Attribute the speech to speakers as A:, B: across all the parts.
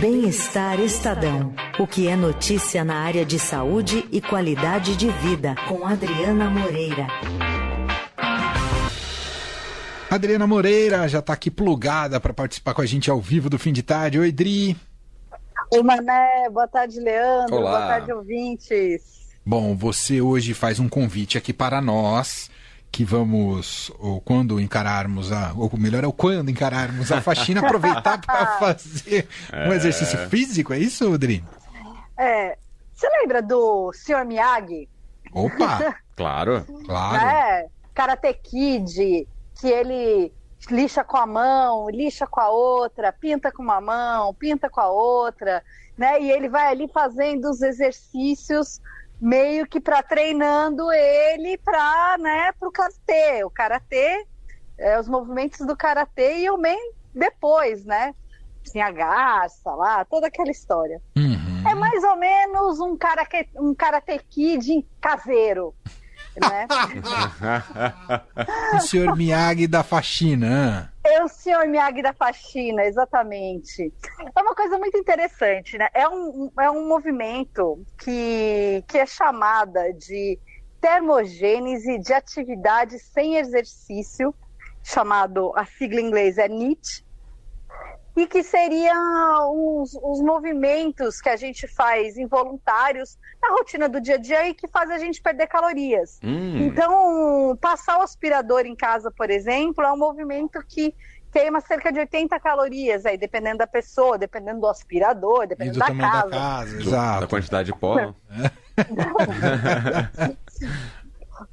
A: Bem-Estar Estadão. O que é notícia na área de saúde e qualidade de vida, com Adriana Moreira.
B: Adriana Moreira já está aqui plugada para participar com a gente ao vivo do fim de tarde. Oi, Dri.
C: Oi, Mané. Boa tarde, Leandro.
B: Olá.
C: Boa tarde, ouvintes.
B: Bom, você hoje faz um convite aqui para nós que vamos, ou quando encararmos a, ou melhor é o quando encararmos a faxina, aproveitar para fazer um exercício físico, é isso, Adri?
C: É, você lembra do Sr. Miyagi?
B: Opa,
D: Claro.
B: claro.
C: É, Karate Kid, que ele lixa com a mão, lixa com a outra, pinta com uma mão, pinta com a outra, né? E ele vai ali fazendo os exercícios meio que para treinando ele para, né, pro karatê. O karatê, é, os movimentos do karatê e o men depois, né? Tinha a garça lá, toda aquela história.
B: Uhum.
C: É mais ou menos um, karate, um karate kid caseiro, né?
B: O senhor Miyagi da faxina.
C: É o senhor Miyagi da faxina, exatamente. É uma coisa muito interessante, né? É um, é um movimento que, que é chamada de termogênese de atividade sem exercício, chamado, a sigla em inglês é NEAT, e que seriam os, os movimentos que a gente faz involuntários na rotina do dia a dia e que faz a gente perder calorias.
D: Hum.
C: Então, passar o aspirador em casa, por exemplo, é um movimento que queima cerca de 80 calorias, aí, dependendo da pessoa, dependendo do aspirador,
B: E
C: dependendo
B: do
C: da casa.
B: da casa,
D: Do-
B: exato.
D: Da quantidade de pó.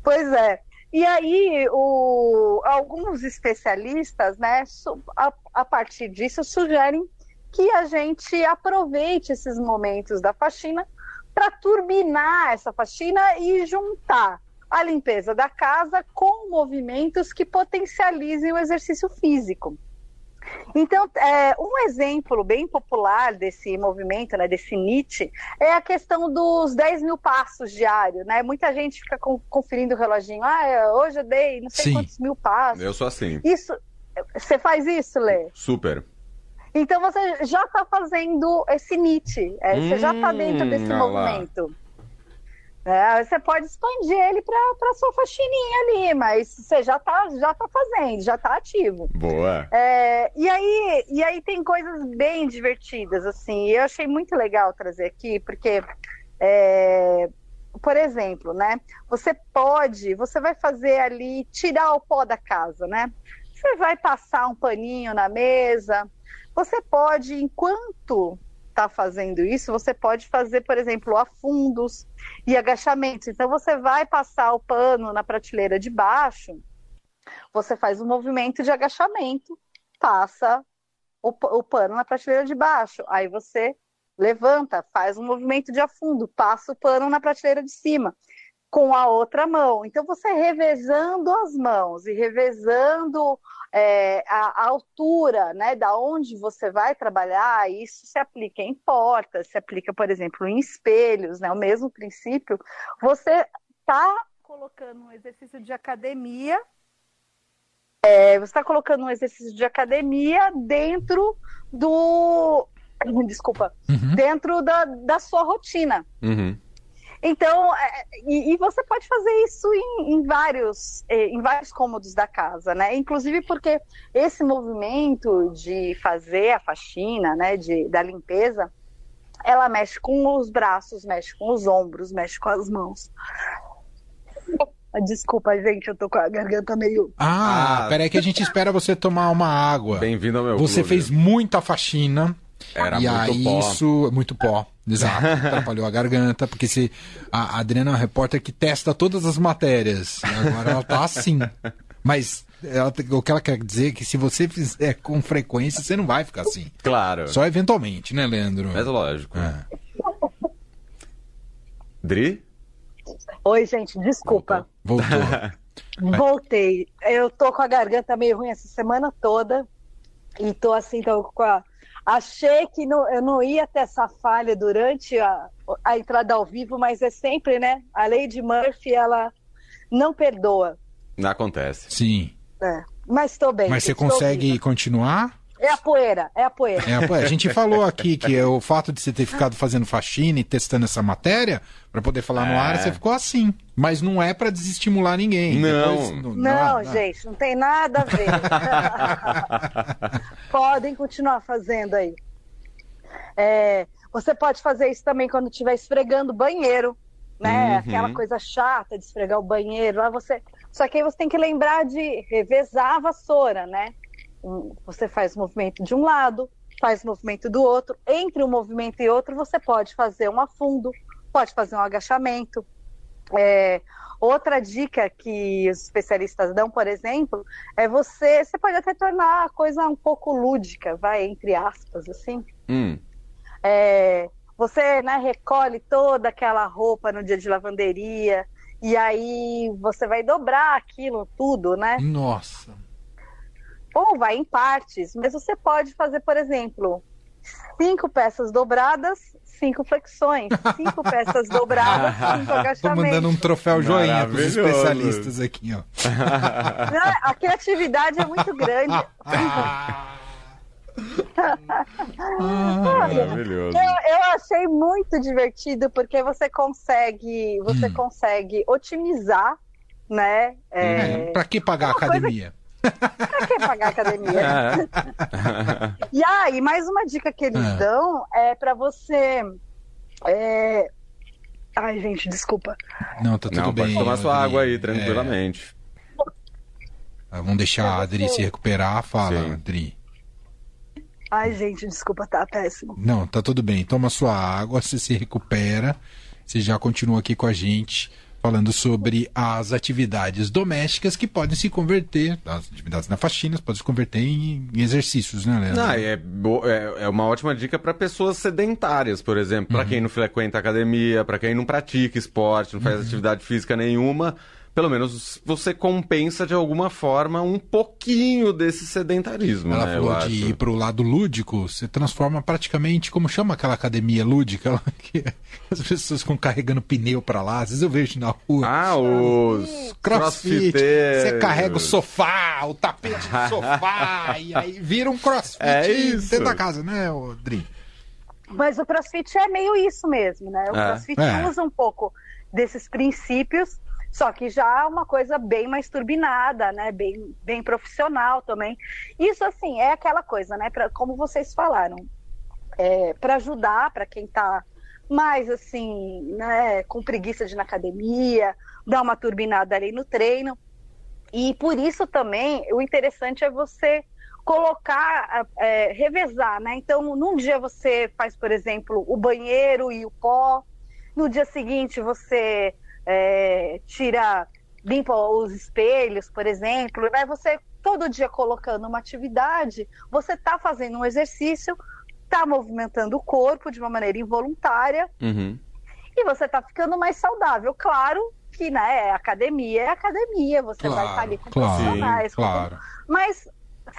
C: Pois é. E aí, o- alguns especialistas, né, a, a partir disso, sugerem que a gente aproveite esses momentos da faxina para turbinar essa faxina e juntar a limpeza da casa com movimentos que potencializem o exercício físico. Então, é, um exemplo bem popular desse movimento, né, desse NIT, é a questão dos 10 mil passos diários, né? Muita gente fica com- conferindo o reloginho. Ah, é, hoje eu dei não sei
B: Sim.
C: quantos mil passos.
D: Eu sou assim.
C: Isso, você faz isso, Lê?
D: Super.
C: Então você já está fazendo esse NIT, é, você já está dentro desse
D: Hum, olha lá.
C: É, você pode expandir ele para sua faxininha ali, mas você já está já tá fazendo, já está ativo.
D: Boa.
C: É, e, aí, e aí tem coisas bem divertidas, assim. Eu achei muito legal trazer aqui, porque, é, por exemplo, né? Você pode, você vai fazer ali, tirar o pó da casa, né? Você vai passar um paninho na mesa. Você pode, enquanto está fazendo isso, você pode fazer, por exemplo, afundos e agachamentos. Então, você vai passar o pano na prateleira de baixo você faz um movimento de agachamento, passa o, o pano na prateleira de baixo, aí você levanta, faz um movimento de afundo, passa o pano na prateleira de cima, com a outra mão. Então você revezando as mãos e revezando é, a, a altura, né, da onde você vai trabalhar, isso se aplica em portas, se aplica, por exemplo, em espelhos, né, o mesmo princípio. Você está colocando um exercício de academia é, você está colocando um exercício de academia dentro do. Desculpa.
B: Uhum.
C: Dentro da, da sua rotina.
D: Uhum.
C: Então, é, e, e você pode fazer isso em, em vários, eh, em vários cômodos da casa, né? Inclusive porque esse movimento de fazer a faxina, né, de, da limpeza, ela mexe com os braços, mexe com os ombros, mexe com as mãos. Desculpa, gente, eu tô com a garganta meio.
B: Ah,
D: Ah.
B: peraí que a gente espera você tomar uma água.
D: Bem-vindo ao meu
B: Você
D: clube.
B: fez muita faxina.
D: Era
B: e
D: muito
B: aí
D: pó.
B: isso, muito pó, exato, atrapalhou a garganta, porque se a Adriana é uma repórter que testa todas as matérias, agora ela tá assim. Mas ela, o que ela quer dizer é que se você fizer com frequência, você não vai ficar assim.
D: Claro.
B: Só eventualmente, né, Leandro?
D: Mas lógico.
B: É.
D: Dri?
C: Oi, gente, desculpa.
B: Voltou.
C: Voltei. Eu tô com a garganta meio ruim essa semana toda. E tô assim, tô com a. Achei que não- eu não ia ter essa falha durante a, a entrada ao vivo, mas é sempre, né? A Lady Murphy, ela não perdoa.
D: Acontece.
B: Sim.
C: né? Mas estou bem.
B: Mas você consegue
C: viva.
B: continuar?
C: É a poeira, é a poeira.
B: É a, poeira. a gente falou aqui que é o fato de você ter ficado fazendo faxina e testando essa matéria, para poder falar é. no ar, você ficou assim. Mas não é para desestimular ninguém.
D: Não.
C: Depois, não, não, não, gente, não tem nada a ver. Podem continuar fazendo aí. É, você pode fazer isso também quando estiver esfregando o banheiro, né? Uhum. Aquela coisa chata de esfregar o banheiro. Lá você. Só que aí você tem que lembrar de revezar a vassoura, né? Você faz o movimento de um lado, faz o movimento do outro. Entre um movimento e outro, você pode fazer um afundo, pode fazer um agachamento. É, outra dica que os especialistas dão, por exemplo, é você, você pode até tornar a coisa um pouco lúdica, vai entre aspas, assim.
D: Hum.
C: É, você né, recolhe toda aquela roupa no dia de lavanderia e aí você vai dobrar aquilo tudo, né?
B: Nossa
C: ou vai em partes, mas você pode fazer, por exemplo, cinco peças dobradas, cinco flexões, cinco peças dobradas, cinco agachamentos. Estou
B: mandando um troféu joinha para os especialistas aqui, ó.
C: a criatividade é muito grande.
D: Maravilhoso.
C: Eu, eu, achei muito divertido porque você consegue, você hum. consegue otimizar, né?
B: É, é, para que pagar a academia?
C: Coisa pagar academia? É. e aí, mais uma dica que eles é. dão é para você. É... Ai, gente, desculpa.
B: Não, tá tudo
D: Não,
B: bem.
D: Pode tomar sua água aí, tranquilamente.
B: É. Vamos deixar a Adri se recuperar. Fala, Sim. Adri.
C: Ai, gente, desculpa, tá péssimo.
B: Não, tá tudo bem. Toma sua água, você se recupera. Você já continua aqui com a gente falando sobre as atividades domésticas que podem se converter, as atividades na faxina podem se converter em, em exercícios, né, Leandro?
D: Não, é, é, é uma ótima dica para pessoas sedentárias, por exemplo, para uhum. quem não frequenta academia, para quem não pratica esporte, não faz uhum. atividade física nenhuma pelo menos você compensa de alguma forma um pouquinho desse sedentarismo.
B: Ela
D: né,
B: falou de acho. ir para o lado lúdico, você transforma praticamente, como chama aquela academia lúdica, que as pessoas ficam carregando pneu para lá, às vezes eu vejo na rua.
D: Ah, os crossfit. Você
B: carrega o sofá, o tapete do sofá, e aí vira um crossfit
D: é isso.
B: dentro da casa, né, Dri?
C: Mas o crossfit é meio isso mesmo, né? O é. crossfit é. usa um pouco desses princípios só que já é uma coisa bem mais turbinada, né? Bem, bem profissional também. Isso, assim, é aquela coisa, né? Pra, como vocês falaram, é, para ajudar para quem está mais, assim, né? Com preguiça de ir na academia, dar uma turbinada ali no treino. E por isso também, o interessante é você colocar, é, revezar, né? Então, num dia você faz, por exemplo, o banheiro e o pó, no dia seguinte você é, tira, limpa os espelhos, por exemplo, né? Você todo dia colocando uma atividade, você está fazendo um exercício, está movimentando o corpo de uma maneira involuntária
D: uhum.
C: e você está ficando mais saudável. Claro que, né, academia é academia, você claro, vai estar ali com
B: claro, profissionais. Claro.
C: Mas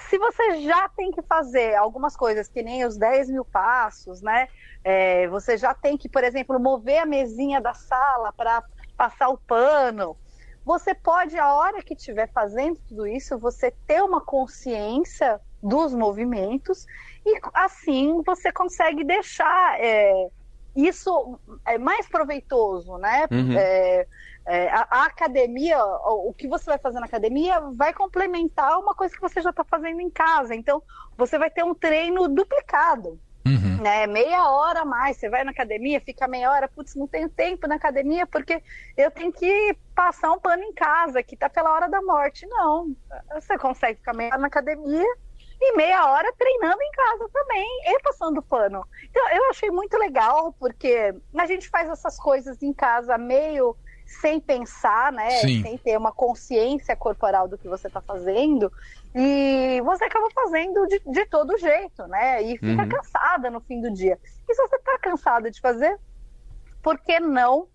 C: se você já tem que fazer algumas coisas, que nem os 10 mil passos, né? É, você já tem que, por exemplo, mover a mesinha da sala para passar o pano. Você pode, a hora que estiver fazendo tudo isso, você ter uma consciência dos movimentos e assim você consegue deixar é, isso é mais proveitoso, né?
D: Uhum.
C: É, é, a, a, academia, o, o, que você vai fazer na academia vai complementar uma coisa que você já está fazendo em casa. Então, você vai ter um treino duplicado. Né, meia hora a mais, você vai na academia, fica meia hora, putz, não tenho tempo na academia porque eu tenho que passar um pano em casa, que tá pela hora da morte. Não, você consegue ficar meia hora na academia e meia hora treinando em casa também e passando pano. Então, eu achei muito legal porque a gente faz essas coisas em casa meio sem pensar, né?
B: Sim.
C: Sem ter uma consciência corporal do que você está fazendo. E você acaba fazendo de, de todo jeito, né? E fica uhum. cansada no fim do dia. E se você está cansada de fazer, por que não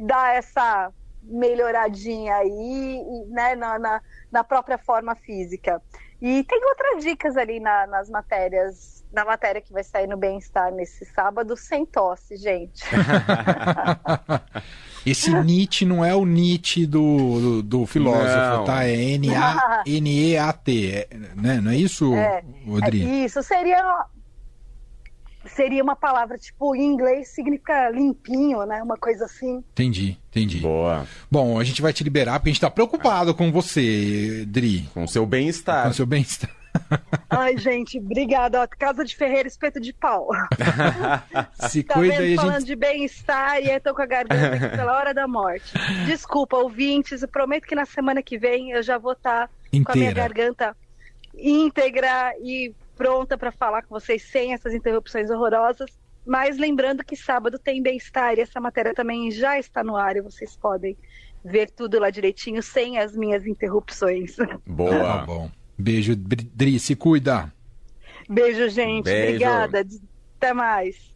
C: dar essa melhoradinha aí né, na, na, na própria forma física? E tem outras dicas ali na, nas matérias, na matéria que vai sair no Bem-Estar nesse sábado, sem tosse, gente.
B: Esse Nietzsche não é o Nietzsche do, do, do filósofo,
D: Não.
B: tá? É N-A-N-E-A-T, é, né? Não é isso,
C: É,
B: Rodrigo?
C: É, isso seria seria uma palavra tipo em inglês significa limpinho, né? Uma coisa assim.
B: Entendi, entendi.
D: Boa.
B: Bom, a gente vai te liberar porque a gente tá preocupado com você, Dri.
D: Com seu bem-estar.
B: Com o seu bem-estar.
C: Ai, gente, obrigada. Ó, Casa de Ferreira, espeto de pau.
B: Se
C: Tá
B: cuida
C: vendo?
B: aí,
C: Falando
B: gente.
C: de bem-estar e aí tô com a garganta aqui pela hora da morte. Desculpa, ouvintes, eu prometo que na semana que vem eu já vou estar com a minha garganta íntegra e pronta para falar com vocês sem essas interrupções horrorosas. Mas lembrando que sábado tem bem-estar e essa matéria também já está no ar e vocês podem ver tudo lá direitinho sem as minhas interrupções.
D: Boa.
B: Tá bom. Beijo, Dri, se cuida.
C: Beijo, gente.
D: Beijo.
C: Obrigada. Até mais.